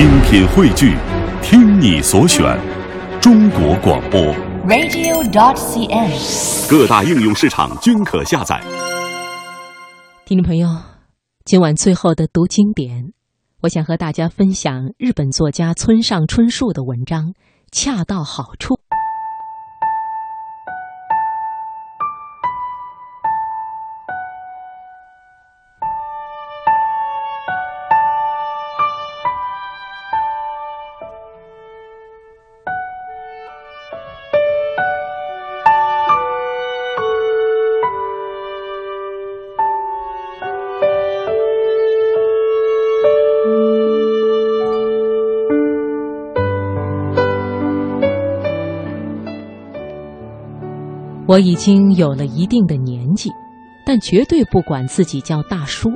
精品汇聚，听你所选，中国广播。radio.dot.cn，。各大应用市场均可下载。听众朋友，今晚最后的读经典，我想和大家分享日本作家村上春树的文章《恰到好处》。我已经有了一定的年纪，但绝对不管自己叫大叔。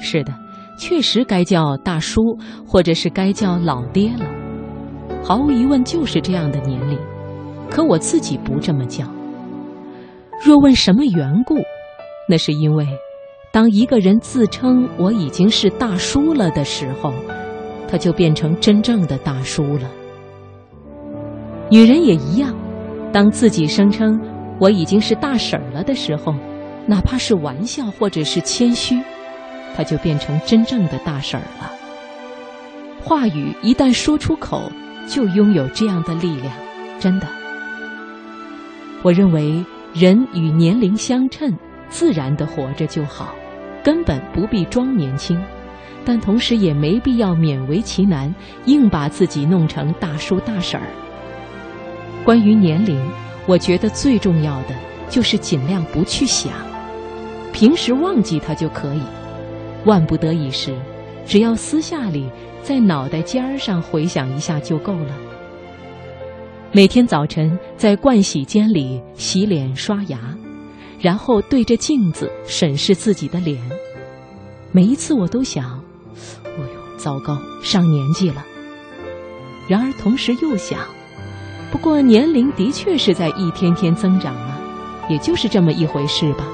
是的，确实该叫大叔，或者是该叫老爹了。毫无疑问，就是这样的年龄。可我自己不这么叫。若问什么缘故，那是因为，当一个人自称我已经是大叔了的时候，他就变成真正的大叔了。女人也一样，当自己声称我已经是大婶儿了的时候，哪怕是玩笑或者是谦虚，她就变成真正的大婶儿了。话语一旦说出口，就拥有这样的力量，真的。我认为人与年龄相称，自然的活着就好，根本不必装年轻，但同时也没必要勉为其难，硬把自己弄成大叔大婶儿。关于年龄，我觉得最重要的就是尽量不去想，平时忘记它就可以。万不得已时，只要私下里在脑袋尖儿上回想一下就够了。每天早晨在盥洗间里洗脸刷牙，然后对着镜子审视自己的脸。每一次我都想：“哎呦，糟糕，上年纪了。”然而同时又想。不过年龄的确是在一天天增长啊，也就是这么一回事吧。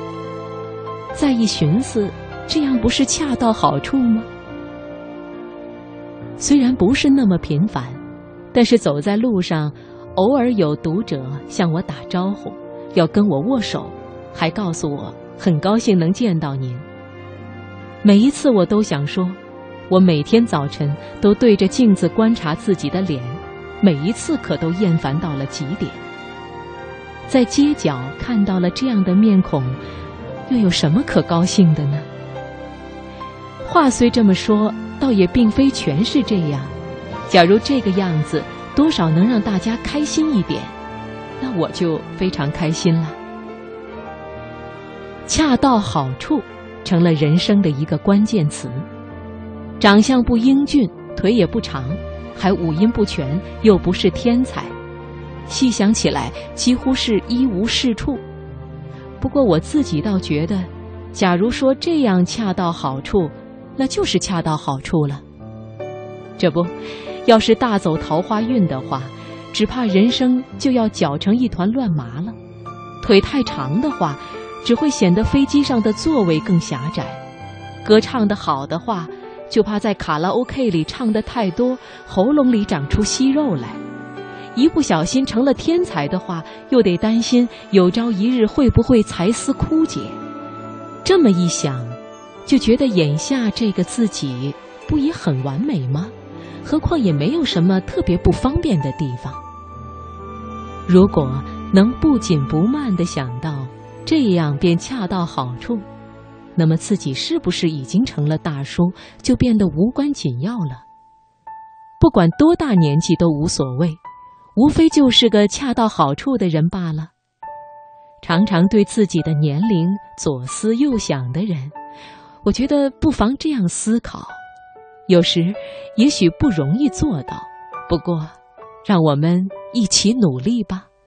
再一寻思，这样不是恰到好处吗？虽然不是那么频繁，但是走在路上，偶尔有读者向我打招呼，要跟我握手，还告诉我很高兴能见到您。每一次我都想说，我每天早晨都对着镜子观察自己的脸。每一次可都厌烦到了极点。在街角看到了这样的面孔，又有什么可高兴的呢？话虽这么说，倒也并非全是这样。假如这个样子多少能让大家开心一点，那我就非常开心了。恰到好处成了人生的一个关键词。长相不英俊，腿也不长。还五音不全，又不是天才，细想起来几乎是一无是处。不过我自己倒觉得，假如说这样恰到好处，那就是恰到好处了。这不，要是大走桃花运的话，只怕人生就要搅成一团乱麻了。腿太长的话，只会显得飞机上的座位更狭窄；歌唱得好的话，就怕在卡拉 OK 里唱的太多，喉咙里长出息肉来；一不小心成了天才的话，又得担心有朝一日会不会才思枯竭。这么一想，就觉得眼下这个自己不也很完美吗？何况也没有什么特别不方便的地方。如果能不紧不慢地想到这样，便恰到好处。那么自己是不是已经成了大叔，就变得无关紧要了？不管多大年纪都无所谓，无非就是个恰到好处的人罢了。常常对自己的年龄左思右想的人，我觉得不妨这样思考。有时也许不容易做到，不过，让我们一起努力吧。